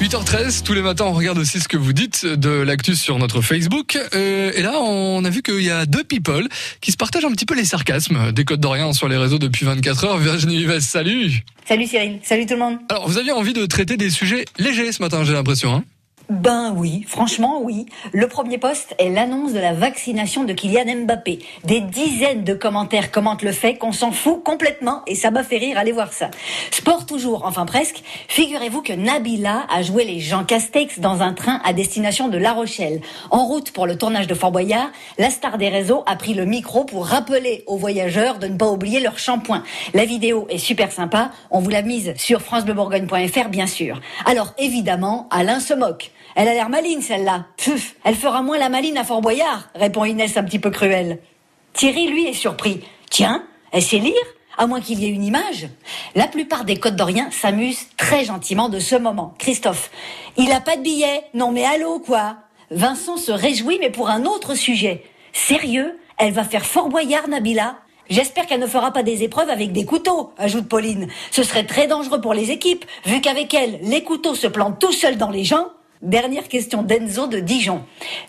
8h13, tous les matins on regarde aussi ce que vous dites de l'actu sur notre Facebook. Euh, et là on a vu qu'il y a deux people qui se partagent un petit peu les sarcasmes des codes d'Orient sur les réseaux depuis 24 heures. Virginie Vives, salut Salut Cyril, salut tout le monde Alors vous aviez envie de traiter des sujets légers ce matin j'ai l'impression. Hein? Ben oui, franchement oui. Le premier poste est l'annonce de la vaccination de Kylian Mbappé. Des dizaines de commentaires commentent le fait qu'on s'en fout complètement et ça m'a fait rire, allez voir ça. Sport toujours, enfin presque. Figurez-vous que Nabila a joué les Jean Castex dans un train à destination de La Rochelle. En route pour le tournage de Fort Boyard, la star des réseaux a pris le micro pour rappeler aux voyageurs de ne pas oublier leur shampoing. La vidéo est super sympa, on vous l'a mise sur franceblebourgogne.fr bien sûr. Alors évidemment, Alain se moque. Elle a l'air maline, celle-là. Elle fera moins la maline à Fort Boyard, répond Inès un petit peu cruelle. Thierry, lui, est surpris. Tiens, elle sait lire à moins qu'il y ait une image. La plupart des Côtes d'Orient s'amusent très gentiment de ce moment. Christophe, il a pas de billet. Non mais allô, quoi? Vincent se réjouit, mais pour un autre sujet. Sérieux? Elle va faire Fort Boyard, Nabila? J'espère qu'elle ne fera pas des épreuves avec des couteaux, ajoute Pauline. Ce serait très dangereux pour les équipes, vu qu'avec elle, les couteaux se plantent tout seuls dans les gens. Dernière question d'Enzo de Dijon.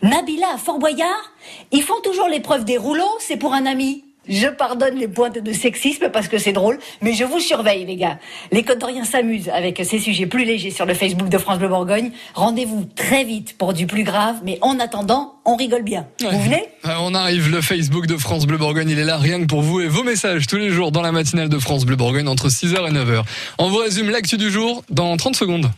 Nabila à Fort Boyard, ils font toujours l'épreuve des rouleaux, c'est pour un ami. Je pardonne les pointes de sexisme parce que c'est drôle, mais je vous surveille, les gars. Les Côtes d'Orient s'amusent avec ces sujets plus légers sur le Facebook de France Bleu Bourgogne. Rendez-vous très vite pour du plus grave, mais en attendant, on rigole bien. Vous venez? On arrive, le Facebook de France Bleu Bourgogne, il est là rien que pour vous et vos messages tous les jours dans la matinale de France Bleu Bourgogne entre 6h et 9h. On vous résume l'actu du jour dans 30 secondes.